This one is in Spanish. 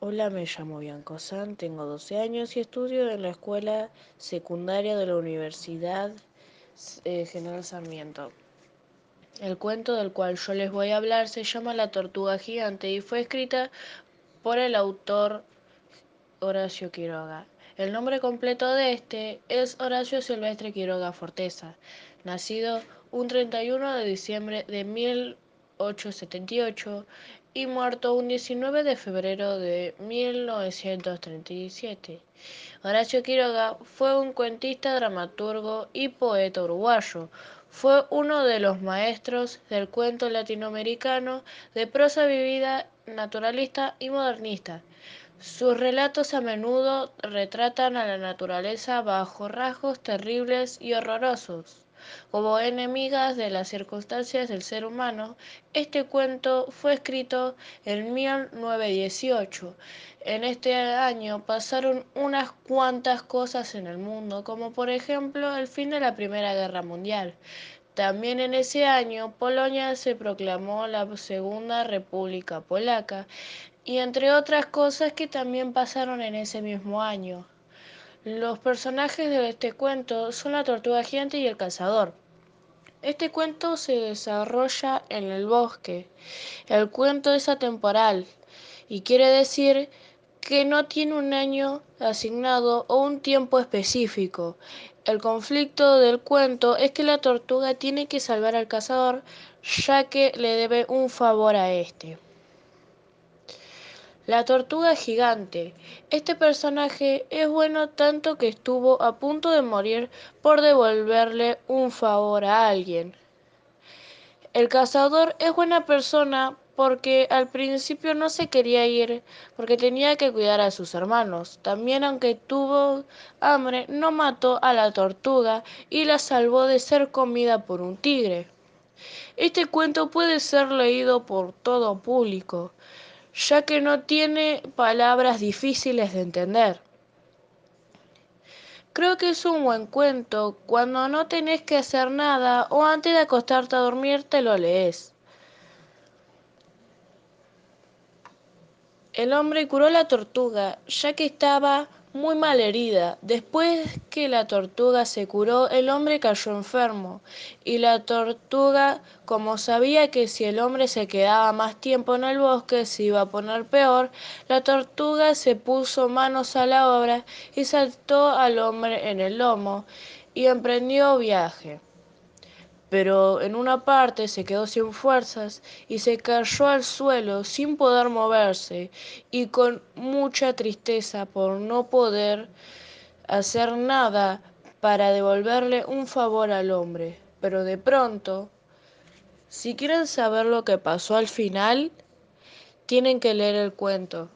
Hola, me llamo Bianco San, tengo 12 años y estudio en la escuela secundaria de la Universidad eh, General Sarmiento. El cuento del cual yo les voy a hablar se llama La Tortuga Gigante y fue escrita por el autor Horacio Quiroga. El nombre completo de este es Horacio Silvestre Quiroga Forteza, nacido un 31 de diciembre de 1878 y muerto un 19 de febrero de 1937. Horacio Quiroga fue un cuentista, dramaturgo y poeta uruguayo. Fue uno de los maestros del cuento latinoamericano de prosa vivida, naturalista y modernista. Sus relatos a menudo retratan a la naturaleza bajo rasgos terribles y horrorosos. Como enemigas de las circunstancias del ser humano, este cuento fue escrito en 1918. En este año pasaron unas cuantas cosas en el mundo, como por ejemplo el fin de la Primera Guerra Mundial. También en ese año Polonia se proclamó la Segunda República Polaca y entre otras cosas que también pasaron en ese mismo año. Los personajes de este cuento son la tortuga gigante y el cazador. Este cuento se desarrolla en el bosque. El cuento es atemporal y quiere decir que no tiene un año asignado o un tiempo específico. El conflicto del cuento es que la tortuga tiene que salvar al cazador ya que le debe un favor a este. La tortuga gigante. Este personaje es bueno tanto que estuvo a punto de morir por devolverle un favor a alguien. El cazador es buena persona porque al principio no se quería ir porque tenía que cuidar a sus hermanos. También aunque tuvo hambre, no mató a la tortuga y la salvó de ser comida por un tigre. Este cuento puede ser leído por todo público ya que no tiene palabras difíciles de entender. Creo que es un buen cuento cuando no tenés que hacer nada o antes de acostarte a dormir te lo lees. El hombre curó la tortuga, ya que estaba muy mal herida. Después que la tortuga se curó, el hombre cayó enfermo. Y la tortuga, como sabía que si el hombre se quedaba más tiempo en el bosque se iba a poner peor, la tortuga se puso manos a la obra y saltó al hombre en el lomo y emprendió viaje pero en una parte se quedó sin fuerzas y se cayó al suelo sin poder moverse y con mucha tristeza por no poder hacer nada para devolverle un favor al hombre. Pero de pronto, si quieren saber lo que pasó al final, tienen que leer el cuento.